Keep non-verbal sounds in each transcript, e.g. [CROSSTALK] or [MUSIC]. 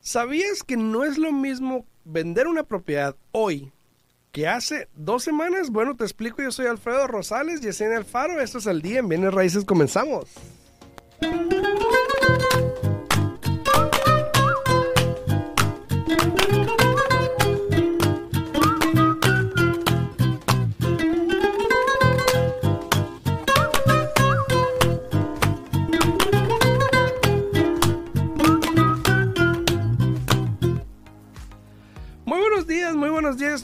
¿Sabías que no es lo mismo vender una propiedad hoy que hace dos semanas? Bueno, te explico, yo soy Alfredo Rosales, Yesenia Alfaro, esto es el día en Bienes Raíces, comenzamos.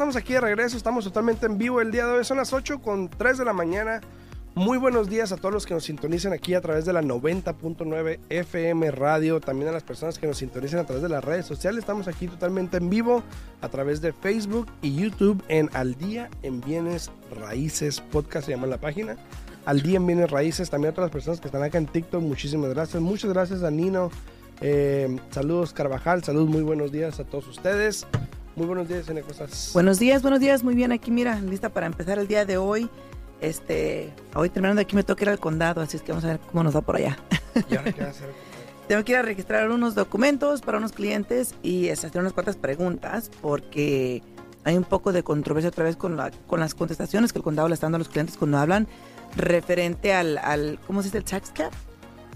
Estamos aquí de regreso, estamos totalmente en vivo el día de hoy. Son las 8 con 3 de la mañana. Muy buenos días a todos los que nos sintonicen aquí a través de la 90.9 FM Radio, también a las personas que nos sintonicen a través de las redes sociales. Estamos aquí totalmente en vivo a través de Facebook y YouTube en Al Día en Bienes Raíces Podcast, se llama la página. Al Día en Bienes Raíces, también a todas las personas que están acá en TikTok, muchísimas gracias. Muchas gracias a Nino. Eh, saludos Carvajal, saludos, muy buenos días a todos ustedes. Muy buenos días, Ene, ¿cómo estás? Buenos días, buenos días, muy bien aquí, mira, lista para empezar el día de hoy. Este, hoy terminando aquí me toca ir al condado, así es que vamos a ver cómo nos va por allá. ¿Y ahora qué vas a hacer? [LAUGHS] Tengo que ir a registrar unos documentos para unos clientes y este, hacer unas cuantas preguntas porque hay un poco de controversia otra vez con, la, con las contestaciones que el condado le está dando a los clientes cuando hablan referente al, al ¿cómo se dice? El tax cap.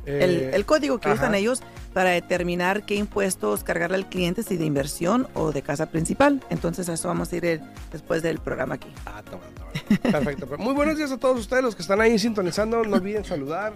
El, Eh, el código que ajá. usan ellos para determinar qué impuestos cargarle al cliente, si de inversión o de casa principal. Entonces, a eso vamos a ir eh, después del programa aquí. Ah, está bueno. Perfecto. Pues muy buenos días a todos ustedes, los que están ahí sintonizando. No olviden saludar,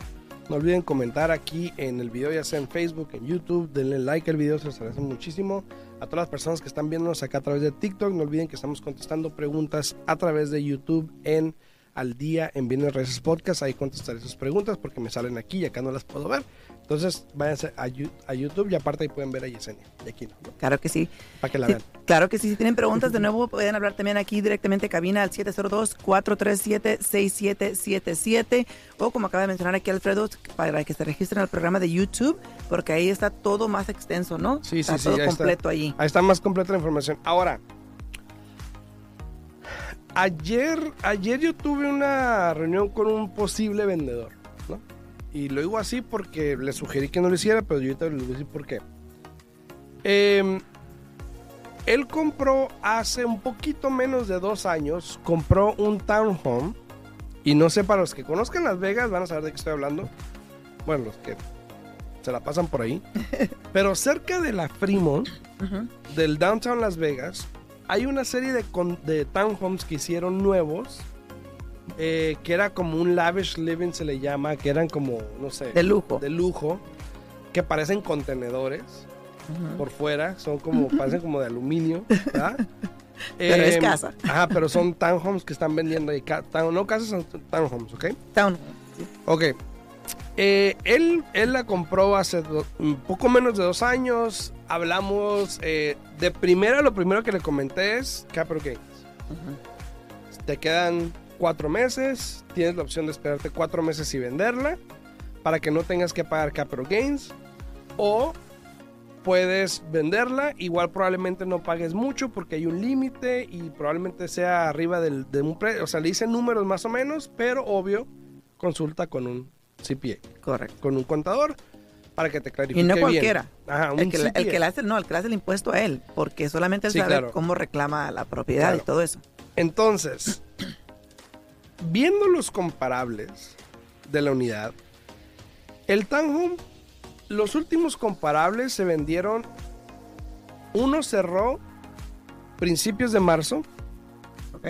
no olviden comentar aquí en el video, ya sea en Facebook, en YouTube. Denle like al video, se los agradece muchísimo. A todas las personas que están viéndonos acá a través de TikTok, no olviden que estamos contestando preguntas a través de YouTube en Al Día en Bienes Raíces Podcast. Ahí contestaré sus preguntas porque me salen aquí y acá no las puedo ver. Entonces, váyanse a, YouTube y aparte ahí pueden ver a Yesenia. Y aquí no, ¿no? Claro que sí. para que la Sí, vean. claro que sí. Si tienen preguntas, de nuevo pueden hablar también aquí directamente cabina al 702-437-6777 o como acaba de mencionar aquí Alfredo, para que se registren al programa de YouTube, porque ahí está todo más extenso, ¿no? Sí, sí, está sí, todo ahí está. completo allí. Ahí está más completa la información. Ahora, ayer, ayer yo tuve una reunión con un posible vendedor, ¿no? Y lo digo así porque le sugerí que no lo hiciera, pero yo ahorita les voy a decir por qué. Em, él compró hace un poquito menos de dos años, compró un townhome. Y no sé, para los que conozcan Las Vegas van a saber de qué estoy hablando. Bueno, los que se la pasan por ahí. [LAUGHS] Pero cerca de la Fremont, del downtown Las Vegas, hay una serie de, con- de townhomes que hicieron nuevos, eh, que era como un lavish living se le llama, que eran como, no sé, De lujo. de lujo, que parecen contenedores Ujú. por fuera, son como, [LAUGHS] parecen como de aluminio, ¿verdad? [LAUGHS] Pero es Em, casa. Ajá, pero son townhomes que están vendiendo ahí, town- no casas, son townhomes, ¿ok? Town. Ok. Eh, él, él la compró hace do- un poco menos de dos años. Hablamos eh, de primera, lo primero que le comenté es Gains. Ujú. Te quedan cuatro meses, tienes la opción de esperarte cuatro meses y venderla para que no tengas que pagar Capital Gains. O puedes venderla, igual probablemente no pagues mucho porque hay un límite y probablemente sea arriba del, de un precio. O sea, le dicen números más o menos, pero obvio, consulta con un CPA Correcto. con un contador para que te clarifique Y no bien. cualquiera. Ajá, un El que, el que le hace, no, el que le hace el impuesto a él, porque solamente él Sí, sabe claro. cómo reclama la propiedad Claro. y todo eso. Entonces, [CLEARS THROAT] viendo los comparables de la unidad, el townhome, los últimos comparables se vendieron, uno cerró principios de marzo ¿Ok?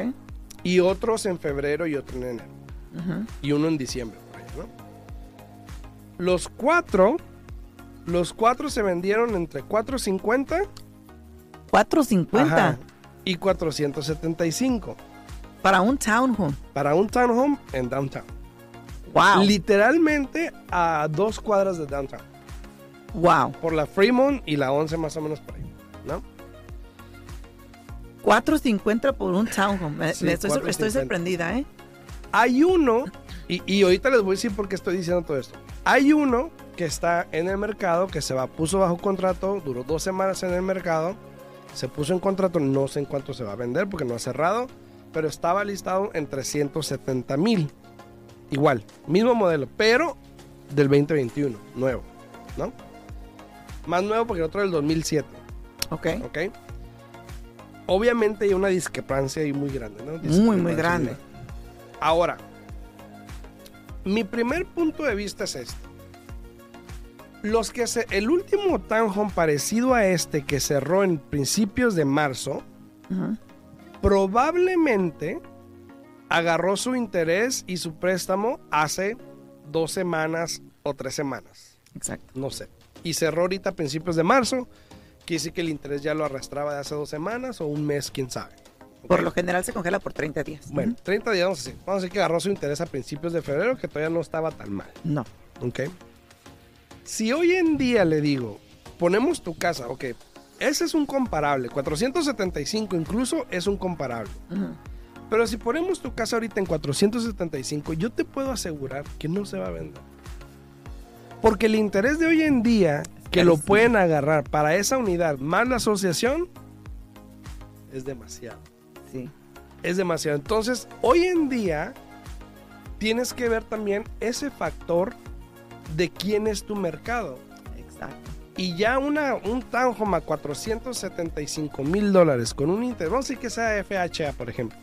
y otros en febrero y otro en enero. Y uno en diciembre. por ahí, ¿no? Los cuatro, los cuatro se vendieron entre 450 450 ajá, y 475 para un townhome. para un townhome en downtown. Wow. Literalmente a dos cuadras de downtown. wow. Por la Fremont y la 11 más o menos por ahí. ¿no? 450 por un townhome. Sí, estoy, sor- 450. estoy sorprendida, ¿eh? Hay uno, y, y ahorita les voy a decir por qué estoy diciendo todo esto. Hay uno que está en el mercado, que se va, puso bajo contrato, duró dos semanas en el mercado, se puso en contrato, no sé en cuánto se va a vender porque no ha cerrado, pero estaba listado en 370 mil. Igual, mismo modelo, pero del 2021, nuevo, ¿no? Más nuevo porque el otro del 2007, Ok. ¿ok? Obviamente hay una discrepancia ahí muy grande, ¿no? Muy, muy grande. Ahora, mi primer punto de vista es este. Los que se, el último townhome parecido a este que cerró en principios de marzo, probablemente agarró su interés y su préstamo hace dos semanas o tres semanas, Exacto. no sé. Y cerró ahorita a principios de marzo, quiere decir que el interés ya lo arrastraba de hace dos semanas o un mes, quién sabe. Por lo general se congela por 30 días. Bueno, 30 días, vamos a decir. Vamos a decir que agarró su interés a principios de febrero, que todavía no estaba tan mal. No. ¿Ok? Si hoy en día le digo, ponemos tu casa, ok, ese es un comparable, 475 incluso es un comparable. Pero si ponemos tu casa ahorita en 475, yo te puedo asegurar que no se va a vender. Porque el interés de hoy en día, que lo pueden agarrar para esa unidad más la asociación, es demasiado. Sí. Es demasiado. Entonces, hoy en día, tienes que ver también ese factor de quién es tu mercado. Exacto. Y ya una, un townhome a 475 mil dólares con un interés, vamos a decir que sea FHA, por ejemplo,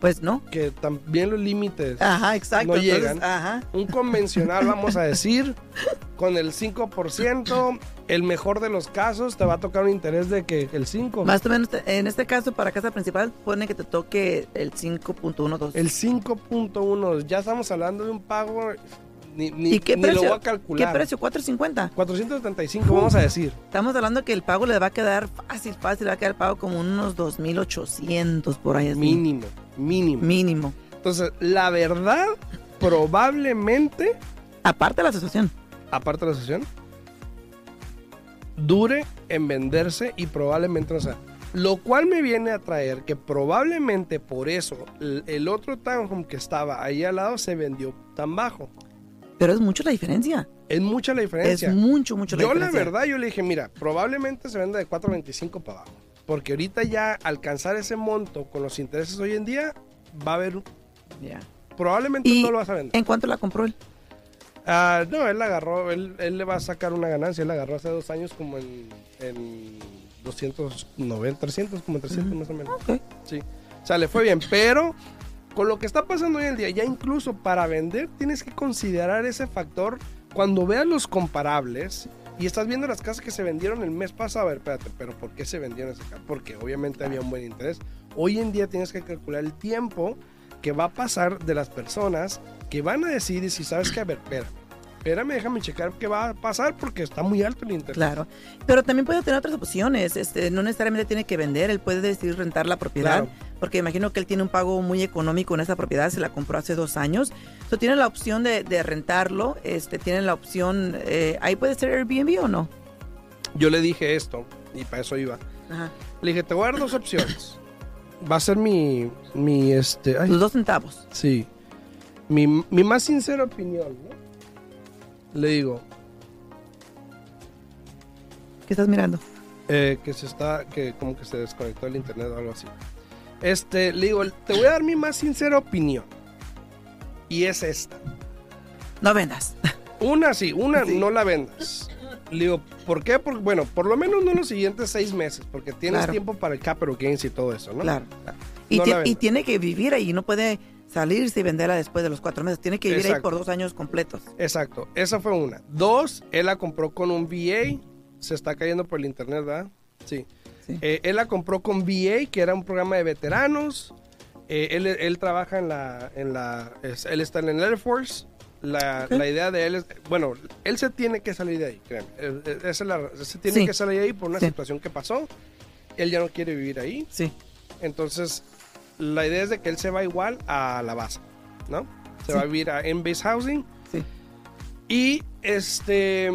Pues no. que también los límites Ajá, exacto. no Entonces, llegan. Ajá. Un convencional, vamos a decir, [LAUGHS] con el 5%, el mejor de los casos, te va a tocar un interés de que el 5%. Más o menos, en este caso, para casa principal, pone que te toque el 5.12. El 5.1, ya estamos hablando de un pago, ni, ni, ¿Y qué ni precio? lo voy a ¿Qué calcular. precio? 4.50. 475, vamos a decir. Estamos hablando que el pago le va a quedar fácil, fácil, le va a quedar pago como unos 2.800 por ahí. así. Mínimo, mínimo. Mínimo. Entonces, la verdad, probablemente, Aparte de la asociación. aparte de la sesión, dure en venderse y probablemente no sea. Lo cual me viene a traer que probablemente por eso el, el otro townhome que estaba ahí al lado se vendió tan bajo. Pero es mucho la diferencia. Es mucha la diferencia. Es mucho, mucho la yo la diferencia. verdad, yo le dije, mira, probablemente se venda de 4.25 para abajo. Porque ahorita ya alcanzar ese monto con los intereses hoy en día, va a haber, Ya. probablemente ¿Y no lo vas a vender. en cuánto la compró él? Ah, no, él la agarró, él, él le va a sacar una ganancia, él la agarró hace dos años como en, en 290, 300, como en 300 Ujú. más o menos. Ok. Sí. O sea, le fue bien, pero con lo que está pasando hoy en día, ya incluso para vender tienes que considerar ese factor cuando veas los comparables y estás viendo las casas que se vendieron el mes pasado. A ver, espérate, pero ¿por qué se vendieron esas casas? Porque obviamente había un buen interés. Hoy en día tienes que calcular el tiempo que va a pasar de las personas que van a decidir si sabes que, a ver, espérame, espérame, déjame checar qué va a pasar porque está muy alto el interés. Claro. Pero también puede tener otras opciones. Este, no necesariamente tiene que vender, él puede decidir rentar la propiedad. Claro. Porque imagino que él tiene un pago muy económico en esa propiedad, se la compró hace dos años. So, tiene la opción de, de rentarlo, este, tiene la opción, eh, ahí puede ser Airbnb o no. Yo le dije esto y para eso iba. Ajá. Le dije, te voy a dar dos opciones. Va a ser mi, mi, este, ay, Tus dos centavos. sí, mi, mi más sincera opinión, ¿no? Le digo, ¿Qué estás mirando? eh, que se está, que como que se desconectó el internet o algo así. Este, le digo, te voy a dar mi más sincera opinión. Y es esta. No vendas. Una sí, una Sí. no la vendas. Le digo, ¿por qué? Porque, bueno, por lo menos no los siguientes seis meses, porque tienes Claro. tiempo para el capital gains y todo eso, ¿no? Claro. Y, No ti- la y tiene que vivir ahí, no puede salirse y venderla después de los cuatro meses. Tiene que vivir ahí por dos años completos. Exacto, esa fue una. Dos, él la compró con un VA, se está cayendo por el internet, ¿verdad? Sí. Sí. Eh, él la compró con VA, que era un programa de veteranos. Eh, él, él trabaja en la, en la, él está en el Air Force. La, Ok. la idea de él es, bueno, él se tiene que salir de ahí, créeme. Él- él- esa es la- se tiene Sí. que salir de ahí por una Sí. situación que pasó. Él ya no quiere vivir ahí. Sí. Entonces, la idea es de que él se va igual a la base, ¿no? Se va a vivir a M-Base Housing. Sí. Y este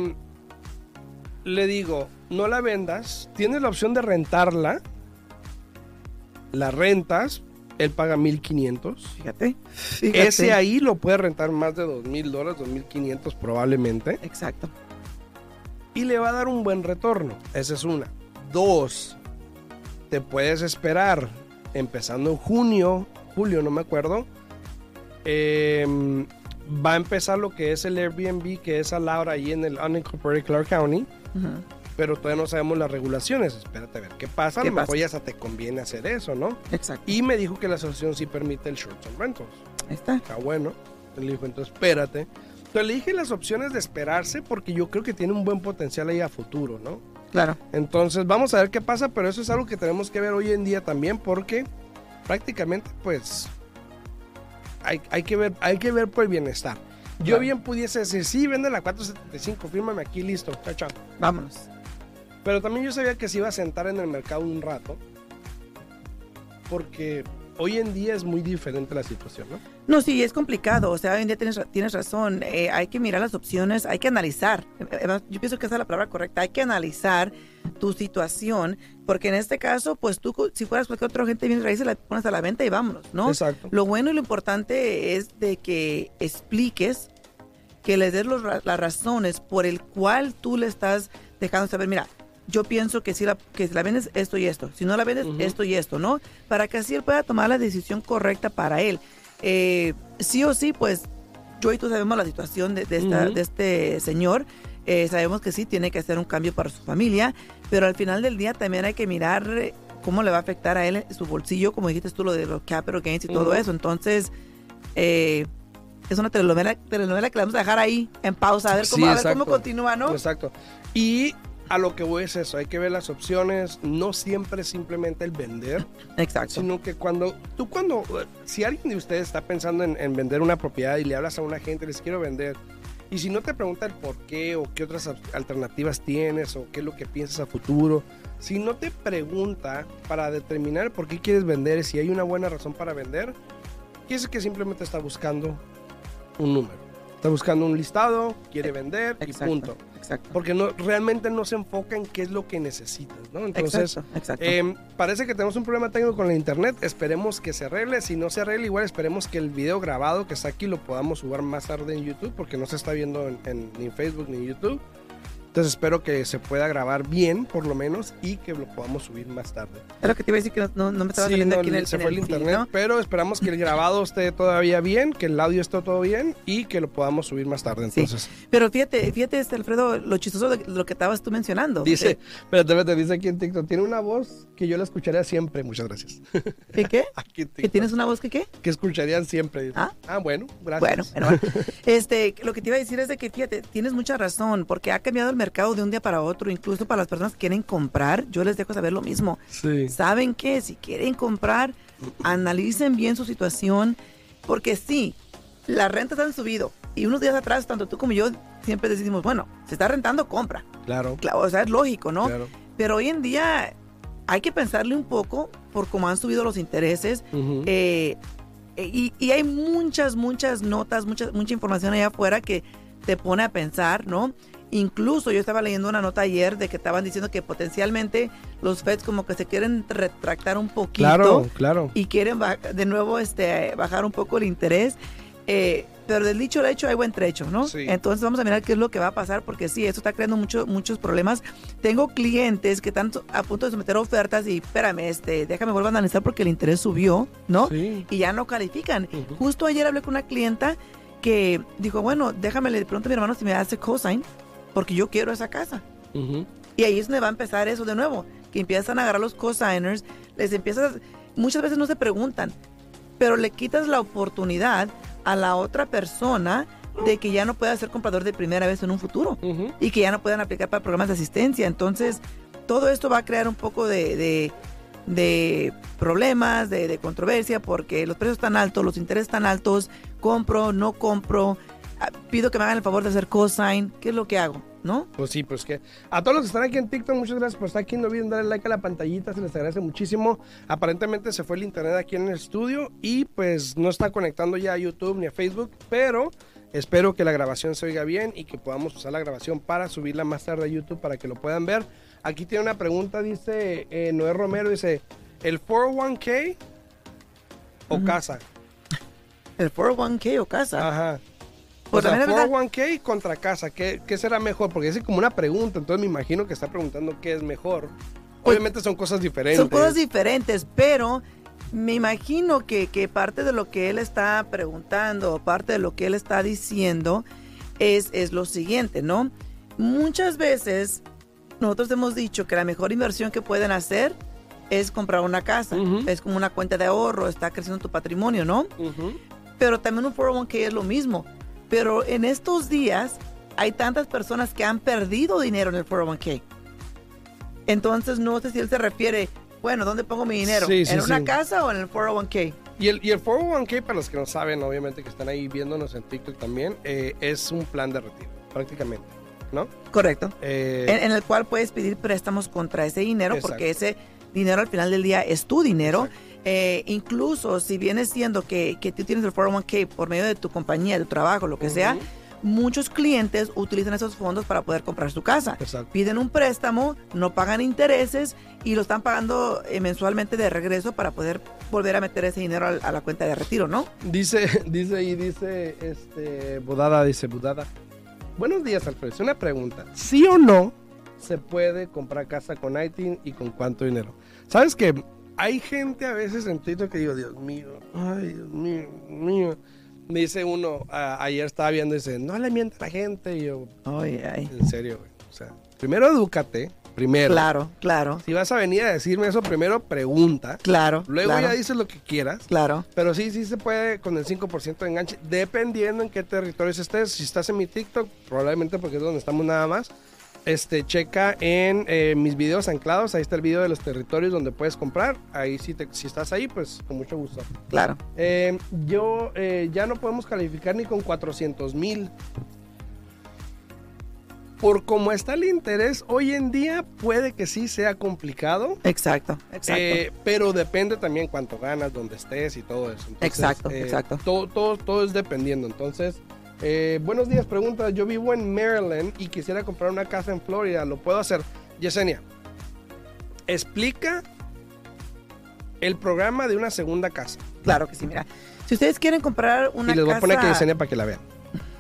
le digo, no la vendas, tienes la opción de rentarla, la rentas, él paga 1500. Fíjate. Fíjate. Ese ahí lo puede rentar más de 2000 dólares, 2500 probablemente, Exacto. y le va a dar un buen retorno. Esa es una. Dos, te puedes esperar empezando en junio, julio, no me acuerdo, em, va a empezar lo que es el Airbnb, que es al ahora ahí en el unincorporated Clark County, Ujú. Pero todavía no sabemos las regulaciones. Espérate a ver qué pasa. A ¿Qué lo mejor ya hasta te conviene hacer eso, ¿no? Exacto. Y me dijo que la asociación sí permite el short term rentals. Ahí está. Está bueno. Le dijo, entonces espérate. Entonces le dije las opciones de esperarse porque yo creo que tiene un buen potencial ahí a futuro, ¿no? Claro. Entonces vamos a ver qué pasa, pero eso es algo que tenemos que ver hoy en día también porque prácticamente pues hay, hay que, ver, hay que ver por el bienestar. Yo Claro. bien pudiese decir, sí, vende la 475, fírmame aquí, listo, chao, chao. Vámonos. Pero también yo sabía que se iba a sentar en el mercado un rato porque hoy en día es muy diferente la situación, ¿no? No, sí, es complicado. O sea, hoy en día tienes, tienes razón. Eh, hay que mirar las opciones, hay que analizar. Eh, eh, Yo pienso que esa es la palabra correcta. Hay que analizar tu situación, porque en este caso, pues tú, si fueras cualquier otra gente de bienes raíces, la pones a la venta y vámonos, ¿no? Exacto. Lo bueno y lo importante es de que expliques, que les des los las razones por el cual tú le estás dejando saber, mira, yo pienso que si la, que si la vendes esto y esto, si no la vendes esto y esto, ¿no? Para que así él pueda tomar la decisión correcta para él. Eh, sí o sí, pues yo y tú sabemos la situación de, de esta- Ujú. de este señor. Eh, sabemos que sí tiene que hacer un cambio para su familia, pero al final del día también hay que mirar eh, cómo le va a afectar a él su bolsillo, como dijiste tú, lo de los capital gains y todo eso. Entonces, eh, es una telenovela, telenovela que la vamos a dejar ahí en pausa, a ver cómo, Sí, a ver cómo continúa, ¿no? Exacto. Y a lo que voy es eso, hay que ver las opciones, no siempre simplemente el vender, Exacto. sino que cuando, tú cuando, si alguien de ustedes está pensando en, en vender una propiedad y le hablas a una gente, les quiero vender, y si no te pregunta el por qué o qué otras al- alternativas tienes o qué es lo que piensas a futuro, si no te pregunta para determinar por qué quieres vender si hay una buena razón para vender, quiere que simplemente está buscando un número. Está buscando un listado, quiere vender y punto. Exacto. Porque no, realmente no se enfoca en qué es lo que necesitas, ¿no? Entonces, exacto. exacto. eh, parece que tenemos un problema técnico con la internet. Esperemos que se arregle. Si no se arregle, igual esperemos que el video grabado que está aquí lo podamos subir más tarde en YouTube, porque no se está viendo en, en- ni en Facebook ni en YouTube. Entonces espero que se pueda grabar bien, por lo menos, y que lo podamos subir más tarde. es lo que te iba a decir que no, no- me estaba Sí, saliendo no, aquí en el, se en fue el feed, internet, ¿no? pero esperamos que el grabado esté todavía bien, que el audio esté todo bien y que lo podamos subir más tarde. Sí. Entonces, Pero fíjate, fíjate, este, Alfredo, lo chistoso de lo que estabas tú mencionando. dice, Eh, espérate, espérate, dice aquí en TikTok, tiene una voz que yo la escucharía siempre. Muchas gracias. [LAUGHS] ¿Que qué? Aquí en ¿Que tienes una voz que qué? que escucharían siempre. dice. Ah. bueno, Bueno, gracias. bueno, bueno. [LAUGHS] Este, lo que te iba a decir es de que, fíjate, tienes mucha razón, porque ha cambiado el mercado de un día para otro, incluso para las personas que quieren comprar, yo les dejo saber lo mismo. Sí. ¿Saben qué? Si quieren comprar, analicen bien su situación, porque sí, las rentas han subido. Y unos días atrás, tanto tú como yo, siempre decimos, bueno, se está rentando, compra. Claro. Claro, o sea, es lógico, ¿no? claro. Pero hoy en día hay que pensarle un poco por cómo han subido los intereses. Eh, y, y hay muchas, muchas notas, mucha, mucha información allá afuera que te pone a pensar, ¿no? Incluso yo estaba leyendo una nota ayer de que estaban diciendo que potencialmente los Feds como que se quieren retractar un poquito claro, claro. y quieren de nuevo este, bajar un poco el interés. Eh, pero del dicho al hecho hay buen trecho, ¿no? Sí. Entonces vamos a mirar qué es lo que va a pasar, porque sí, esto está creando mucho, muchos problemas. Tengo clientes que están a punto de someter ofertas y espérame, este, déjame volver a analizar porque el interés subió, ¿no? Sí. Y ya no califican. Justo ayer hablé con una clienta que dijo, bueno, déjame le pregunto a mi hermano si me hace cosign, porque yo quiero esa casa. Y ahí es donde va a empezar eso de nuevo, que empiezan a agarrar los cosigners, les empiezas, muchas veces no se preguntan, pero le quitas la oportunidad a la otra persona de que ya no pueda ser comprador de primera vez en un futuro y que ya no puedan aplicar para programas de asistencia. Entonces, todo esto va a crear un poco de, de- de problemas, de, de controversia, porque los precios están altos, los intereses están altos, compro, no compro, pido que me hagan el favor de hacer cosign, ¿qué es lo que hago? ¿No? Pues sí, pues que a todos los que están aquí en TikTok, muchas gracias por estar aquí. No olviden darle like a la pantallita, se les agradece muchísimo. Aparentemente se fue el internet aquí en el estudio y pues no está conectando ya a YouTube ni a Facebook, pero espero que la grabación se oiga bien y que podamos usar la grabación para subirla más tarde a YouTube para que lo puedan ver. Aquí tiene una pregunta, dice eh, Noé Romero, dice, ¿el 401k o casa? El 401k o casa. Ajá. Pues o sea, también es verdad- 401k contra casa, ¿qué, ¿qué será mejor? Porque es como una pregunta, entonces me imagino que está preguntando qué es mejor. Pues, Obviamente son cosas diferentes. Son cosas diferentes, pero Me imagino que, que parte de lo que él está preguntando, parte de lo que él está diciendo, es, es lo siguiente, ¿no? Muchas veces nosotros hemos dicho que la mejor inversión que pueden hacer es comprar una casa. Es como una cuenta de ahorro, está creciendo tu patrimonio, ¿no? Pero también un 401k es lo mismo. Pero en estos días hay tantas personas que han perdido dinero en el 401k. Entonces no sé si él se refiere, bueno, ¿dónde pongo mi dinero? Sí, sí, ¿En una sí. casa o en el 401k? Y el, y el 401k, para los que no saben, obviamente que están ahí viéndonos en TikTok también, eh, es un plan de retiro, prácticamente, ¿no? Correcto. Eh, En, en el cual puedes pedir préstamos contra ese dinero Exacto. porque ese dinero al final del día es tu dinero. Exacto. Eh, incluso si viene siendo que, que tú tienes el 401k por medio de tu compañía, de tu trabajo, lo que sea, muchos clientes utilizan esos fondos para poder comprar su casa. Exacto. Piden un préstamo, no pagan intereses y lo están pagando eh, mensualmente de regreso para poder volver a meter ese dinero a, la cuenta de retiro, ¿no? Dice, [LAUGHS] dice ahí, dice, este, Budada, dice Budada. Buenos días, Alfredo. Una pregunta. ¿Sí o no se puede comprar casa con ITIN y con cuánto dinero? ¿Sabes que hay gente a veces en Twitter que digo, Dios mío, ay, Dios mío, mío. Me dice uno, a- ayer estaba viendo, dice, no le mienta a la gente. Y yo, Ay, ay. en serio, güey. O sea, primero edúcate, primero. Claro, claro, Si vas a venir a decirme eso, primero pregunta. claro. Luego claro, ya dices lo que quieras. Claro. Pero sí, sí se puede con el 5% de enganche, dependiendo en qué territorios estés. Si estás en mi TikTok, probablemente porque es donde estamos nada más. Este, checa en eh, mis videos anclados, ahí está el video de los territorios donde puedes comprar. Ahí si, te, si estás ahí, pues con mucho gusto. Claro. Eh, yo eh, ya no podemos calificar ni con 400 mil. Por cómo está el interés, hoy en día puede que sí sea complicado. Exacto, exacto. Pero depende también cuánto ganas, dónde estés y todo eso. Entonces, Exacto, exacto. Todo, todo, todo es dependiendo. Entonces, eh, buenos días, pregunta. Yo vivo en Maryland y quisiera comprar una casa en Florida. ¿Lo puedo hacer? Yesenia, explica el programa de una segunda casa. claro que sí, mira. Si ustedes quieren comprar una y les voy casa... a poner que Yesenia para que la vean.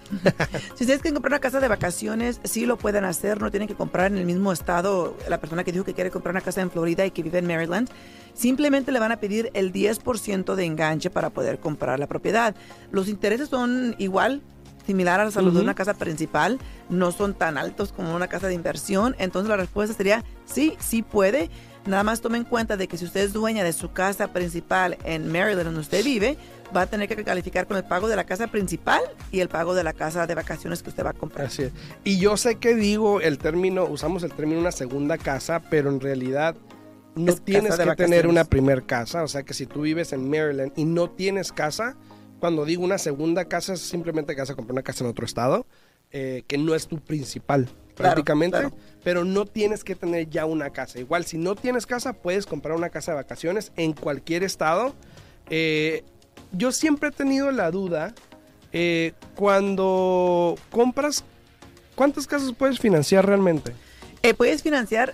[LAUGHS] Si ustedes quieren comprar una casa de vacaciones, sí lo pueden hacer, no tienen que comprar en el mismo estado. La persona que dijo que quiere comprar una casa en Florida y que vive en Maryland, simplemente le van a pedir el 10% de enganche para poder comprar la propiedad. Los intereses son igual, similar a los de Ujú. una casa principal, no son tan altos como una casa de inversión. Entonces la respuesta sería sí, sí puede. Nada más tome en cuenta de que si usted es dueña de su casa principal en Maryland, donde usted vive, va a tener que calificar con el pago de la casa principal y el pago de la casa de vacaciones que usted va a comprar. Así es. Y yo sé que digo el término, usamos el término una segunda casa, pero en realidad no Es tienes que de tener una primer casa. O sea que si tú vives en Maryland y no tienes casa, cuando digo una segunda casa es simplemente que vas a comprar una casa en otro estado, eh, que no es tu principal prácticamente, claro. pero no tienes que tener ya una casa. Igual si no tienes casa, puedes comprar una casa de vacaciones en cualquier estado. Eh, yo siempre he tenido la duda eh, cuando compras, ¿cuántas casas puedes financiar realmente? Eh, puedes financiar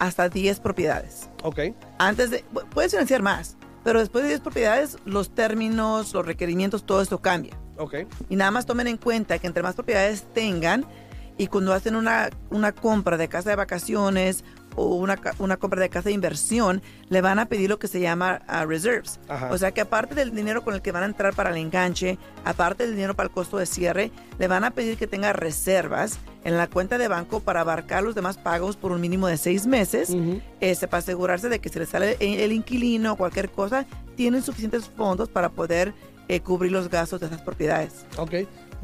hasta 10 propiedades. Ok, Antes de, pu- puedes financiar más, pero después de 10 propiedades, los términos, los requerimientos, todo esto cambia. ok, Y nada más tomen en cuenta que entre más propiedades tengan y cuando hacen una, una compra de casa de vacaciones o una, una compra de casa de inversión, le van a pedir lo que se llama ah, reserves. Ajá. O sea que aparte del dinero con el que van a entrar para el enganche, aparte del dinero para el costo de cierre, le van a pedir que tenga reservas en la cuenta de banco para abarcar los demás pagos por un mínimo de seis meses, Ujú. este, para asegurarse de que si le sale el, el inquilino o cualquier cosa, tienen suficientes fondos para poder eh, cubrir los gastos de esas propiedades. ok.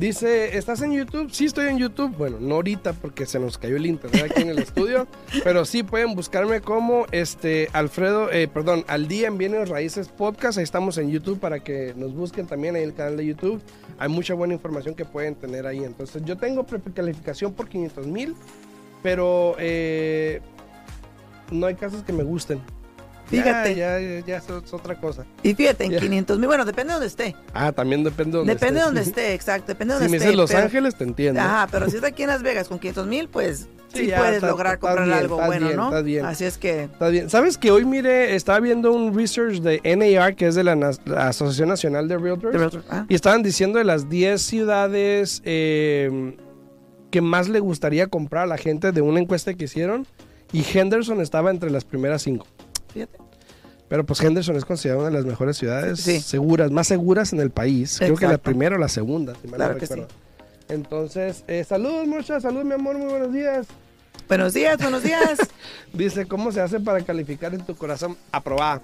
Dice, ¿estás en YouTube? Sí, estoy en YouTube. Bueno, no ahorita porque se nos cayó el internet aquí en el estudio, [LAUGHS] pero sí pueden buscarme como este Alfredo, eh, perdón, al día en Bienes Raíces Podcast. Ahí estamos en YouTube para que nos busquen también ahí en el canal de YouTube. Hay mucha buena información que pueden tener ahí. Entonces, yo tengo precalificación por 500 mil, pero eh, no hay casos que me gusten. Fíjate. Ya, ya, es otra cosa. Y fíjate, en Ya. 500 mil, bueno, depende de donde esté. Ah, también depende de donde depende de estés. donde [LAUGHS] esté, exacto, depende de Si donde me esté. dices Los pero- Ángeles, te entiendo. Ajá, pero si [LAUGHS] está aquí en Las Vegas con 500 mil, pues sí, puedes está- lograr está comprar bien, algo bueno, bien, ¿no? está bien. Así es que, Está bien. ¿Sabes que hoy mire, estaba viendo un research de NAR, que es de la, Asociación Nacional de Realtors, de realtor- ah, y estaban diciendo de las 10 ciudades eh, que más le gustaría comprar a la gente de una encuesta que hicieron, y Henderson estaba entre las primeras 5. Fíjate. Pero pues Henderson es considerada una de las mejores ciudades Sí. seguras, más seguras en el país. Creo que la primera o la segunda, si mal no Claro que recuerdo. Entonces, eh, saludos, muchas, salud, mi amor, muy buenos días. Buenos días, buenos días. [LAUGHS] Dice, ¿cómo se hace para calificar en tu corazón? Aprobada.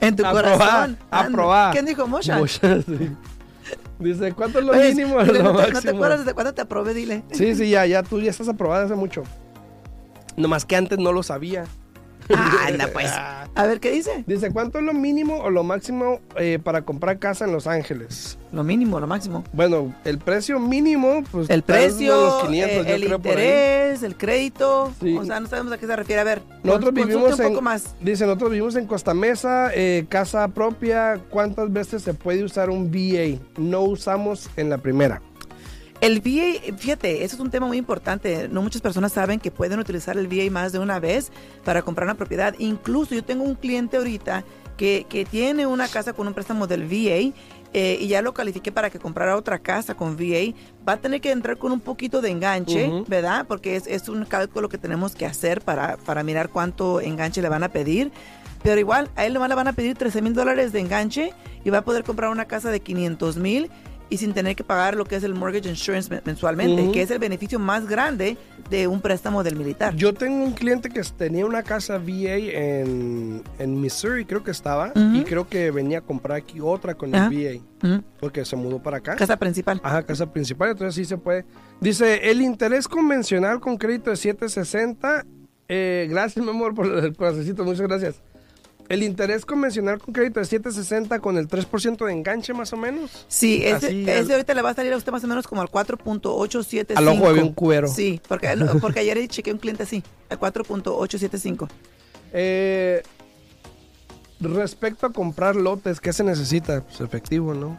En tu corazón. Aprobada. ¿Quién dijo Mosha? Muchas, sí. [LAUGHS] Dice, ¿cuánto es lo Oye, mínimo lo no, te, no te acuerdas de cuándo te aprobé? Dile. Sí, sí, ya, ya, tú ya estás aprobada hace mucho. Nomás que antes no lo sabía. Ah, anda pues. A ver, ¿qué dice? Dice, ¿cuánto es lo mínimo o lo máximo eh, para comprar casa en Los Ángeles? Lo mínimo, lo máximo. Bueno, el precio mínimo, pues... El precio, los 500, eh, yo el creo, por ahí. interés, el crédito. Sí. O sea, no sabemos a qué se refiere. A ver, Nosotros cons- vivimos en... un poco más. Dice, nosotros vivimos en Costa Mesa, eh, casa propia. ¿Cuántas veces se puede usar un VA? No usamos en la primera. El VA, fíjate, eso es un tema muy importante. No muchas personas saben que pueden utilizar el VA más de una vez para comprar una propiedad. Incluso yo tengo un cliente ahorita que, que tiene una casa con un préstamo del VA eh, y ya lo califiqué para que comprara otra casa con VA. Va a tener que entrar con un poquito de enganche. ¿verdad? Porque es, es un cálculo que tenemos que hacer para, para mirar cuánto enganche le van a pedir. Pero igual, a él nomás le van a pedir 13 mil dólares de enganche y va a poder comprar una casa de 500 mil y sin tener que pagar lo que es el mortgage insurance men- mensualmente, que es el beneficio más grande de un préstamo del militar. Yo tengo un cliente que tenía una casa VA en, en Missouri, creo que estaba, y creo que venía a comprar aquí otra con Ajá. el VA, porque se mudó para acá. Casa principal. Ajá, casa principal, entonces sí se puede. Dice, el interés convencional con crédito de 760. eh, gracias, mi amor, por el corazoncito, muchas gracias. El interés convencional con crédito de 760 con el 3% de enganche más o menos. Sí, ese, Así, ese al- ahorita le va a salir a usted más o menos como al 4.875. Al ojo de un cuero. Sí, porque, [LAUGHS] porque ayer chequeé un cliente así, al 4.875. Eh, respecto a comprar lotes, ¿qué se necesita? Pues efectivo, ¿no?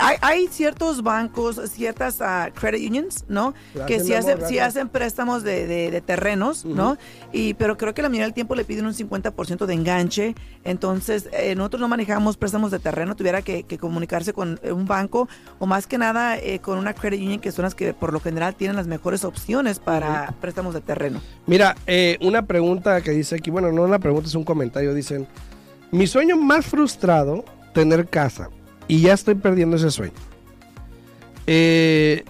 Hay, hay ciertos bancos, ciertas ah, credit unions, ¿no? Gracias, que sí hacen, sí hacen préstamos de, de- de terrenos, ¿no? Y, pero creo que la mayoría del tiempo le piden un 50% de enganche. Entonces, eh, nosotros no manejamos préstamos de terreno, tuviera que, que comunicarse con eh, un banco o más que nada eh, con una credit union que son las que por lo general tienen las mejores opciones para préstamos de terreno. Mira, eh, una pregunta que dice aquí, bueno, no una pregunta, es un comentario. Dicen, mi sueño más frustrado, tener casa. Y ya estoy perdiendo ese sueño. Eh,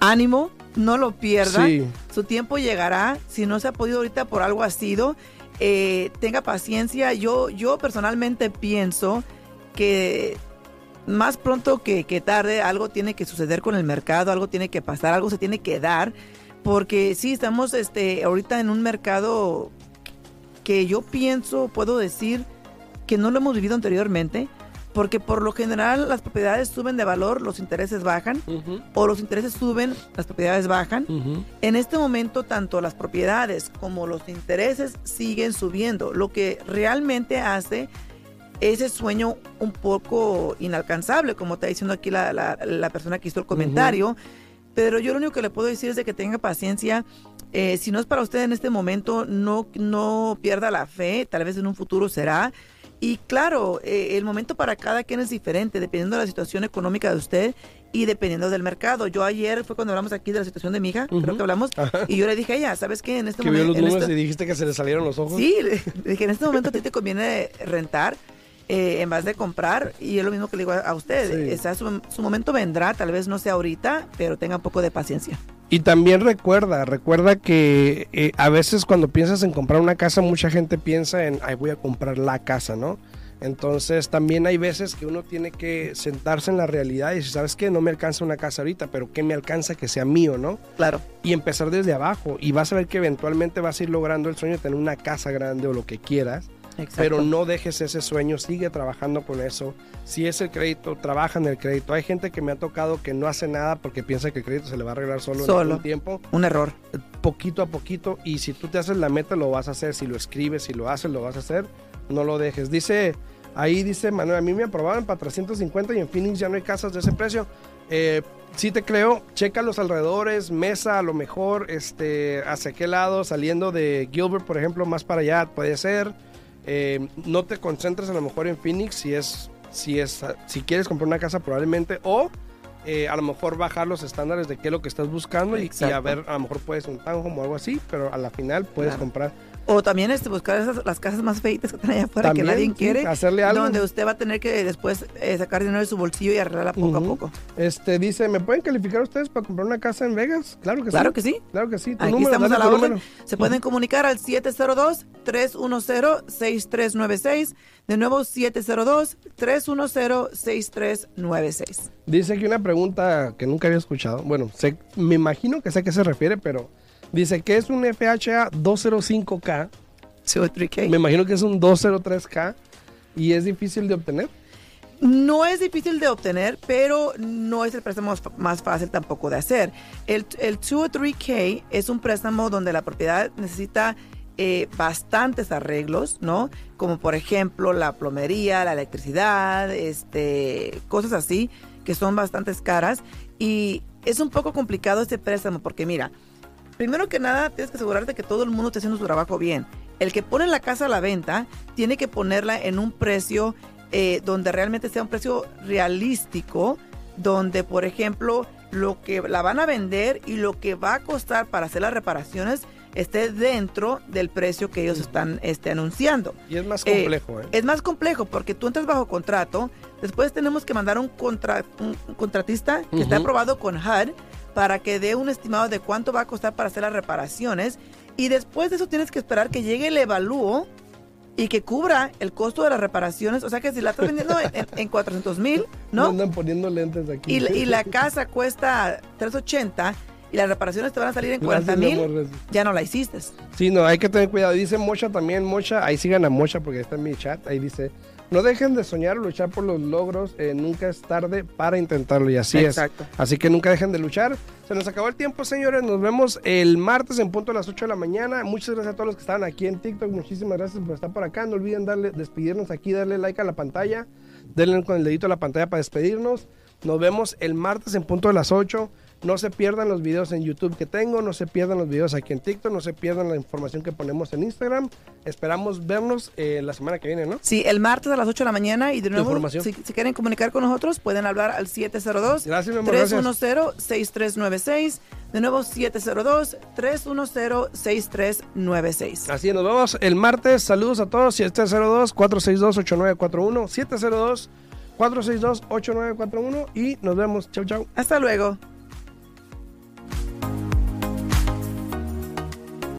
Ánimo, no lo pierda. sí, Su tiempo llegará. Si no se ha podido ahorita por algo ha sido, eh, tenga paciencia. Yo, yo personalmente pienso que más pronto que, que tarde algo tiene que suceder con el mercado, algo tiene que pasar, algo se tiene que dar. Porque sí, estamos este, ahorita en un mercado que yo pienso, puedo decir, que no lo hemos vivido anteriormente. Porque por lo general las propiedades suben de valor, los intereses bajan, Ujú, o los intereses suben, las propiedades bajan. ujú. En este momento, tanto las propiedades como los intereses siguen subiendo, lo que realmente hace ese sueño un poco inalcanzable, como está diciendo aquí la, la- la persona que hizo el comentario. Pero yo lo único que le puedo decir es de que tenga paciencia. Eh, si no es para usted en este momento, no, no pierda la fe, tal vez en un futuro será. Y claro, eh, el momento para cada quien es diferente, dependiendo de la situación económica de usted y dependiendo del mercado. Yo ayer fue cuando hablamos aquí de la situación de mi hija, creo que hablamos, Ajá. y yo le dije a ella, ¿sabes qué? En este Que vio momento... los en números este- y dijiste que se le salieron los ojos. Sí, le dije, en este momento a ti te conviene rentar eh, en vez de comprar y es lo mismo que le digo a, a usted. Sí. O sea, su, su momento vendrá, tal vez no sea ahorita, pero tenga un poco de paciencia. Y también recuerda, recuerda que eh, a veces cuando piensas en comprar una casa, mucha gente piensa en, ay, voy a comprar la casa, ¿no? Entonces también hay veces que uno tiene que sentarse en la realidad y decir, ¿sabes qué? No me alcanza una casa ahorita, pero ¿qué me alcanza que sea mío, no? Claro. Y empezar desde abajo. Y vas a ver que eventualmente vas a ir logrando el sueño de tener una casa grande o lo que quieras. Exacto. Pero no dejes ese sueño, sigue trabajando con eso. Si es el crédito, trabaja en el crédito. Hay gente que me ha tocado que no hace nada porque piensa que el crédito se le va a arreglar solo, en Solo. algún tiempo Un error. poquito a poquito y si tú te haces la meta lo vas a hacer, si lo escribes, si lo haces, lo vas a hacer, no lo dejes. Dice, ahí dice Manuel, a mí me aprobaron para 350 y en Phoenix ya no hay casas de ese precio. Eh, sí te creo, checa los alrededores, mesa a lo mejor, este, hacia qué lado, saliendo de Gilbert, por ejemplo, más para allá puede ser. Eh, no te concentres a lo mejor en Phoenix si es, si es, si quieres comprar una casa probablemente o eh, a lo mejor bajar los estándares de qué es lo que estás buscando y, y a ver, a lo mejor puedes un townhome o algo así, pero a la final puedes Claro. comprar O también este, buscar esas, las casas más feitas que están allá afuera que nadie sí, quiere. hacerle algo. Donde usted va a tener que después eh, sacar dinero de su bolsillo y arreglarla poco a poco. Este dice, ¿me pueden calificar ustedes para comprar una casa en Vegas? Claro que Claro sí. que sí. Claro que sí. Tu Aquí número, estamos a la orden. número. Se pueden comunicar al 702-310-6396. De nuevo, 702-310-6396. Dice aquí una pregunta que nunca había escuchado. Bueno, sé- me imagino que sé a qué se refiere, pero dice que es un FHA 205K. 203K. Me imagino que es un 203K y es difícil de obtener. No es difícil de obtener, pero no es el préstamo más- fácil tampoco de hacer. El, el 203K es un préstamo donde la propiedad necesita eh, bastantes arreglos, ¿no? Como por ejemplo la plomería, la electricidad, este, cosas así, que son bastantes caras. Y es un poco complicado este préstamo porque mira, primero que nada tienes que asegurarte que todo el mundo esté haciendo su trabajo bien. El que pone la casa a la venta tiene que ponerla en un precio eh, donde realmente sea un precio realístico, donde por ejemplo lo que la van a vender y lo que va a costar para hacer las reparaciones esté dentro del precio que ellos están este, anunciando. Y es más Eh, complejo, ¿eh? Es más complejo porque tú entras bajo contrato, después tenemos que mandar un, contra- un- contratista que Ujú. aprobado con HUD para que dé un estimado de cuánto va a costar para hacer las reparaciones y después de eso tienes que esperar que llegue el evalúo y que cubra el costo de las reparaciones, o sea que si la estás vendiendo en, en- en 400 mil, ¿no? Andan poniendo lentes aquí. Y, la- y la [LAUGHS] casa cuesta 380 y las reparaciones te van a salir en 40 Gracias, mi mil, ya no la hiciste. Sí, no, hay que tener cuidado. Dice Mocha también, Mocha, ahí sigan a Mocha porque está en mi chat, ahí dice, no dejen de soñar luchar por los logros, eh, nunca es tarde para intentarlo y así Exacto. es. Así que nunca dejen de luchar. Se nos acabó el tiempo, señores, nos vemos el martes en punto a las 8 de la mañana. Muchas gracias a todos los que estaban aquí en TikTok, muchísimas gracias por estar por acá. No olviden darle, despedirnos aquí, darle like a la pantalla, denle con el dedito a la pantalla para despedirnos. Nos vemos el martes en punto de las 8. No se pierdan los videos en YouTube que tengo, no se pierdan los videos aquí en TikTok, no se pierdan la información que ponemos en Instagram. Esperamos vernos eh, la semana que viene, ¿no? Sí, el martes a las 8 de la mañana y de nuevo, información. si, si quieren comunicar con nosotros, pueden hablar al 702 Gracias, mi amor, gracias. 310-6396. De nuevo, 702-310-6396. Así nos vemos el martes. Saludos a todos. 702-462-8941. 702-462-8941. Y nos vemos. Chau, chau. Hasta luego.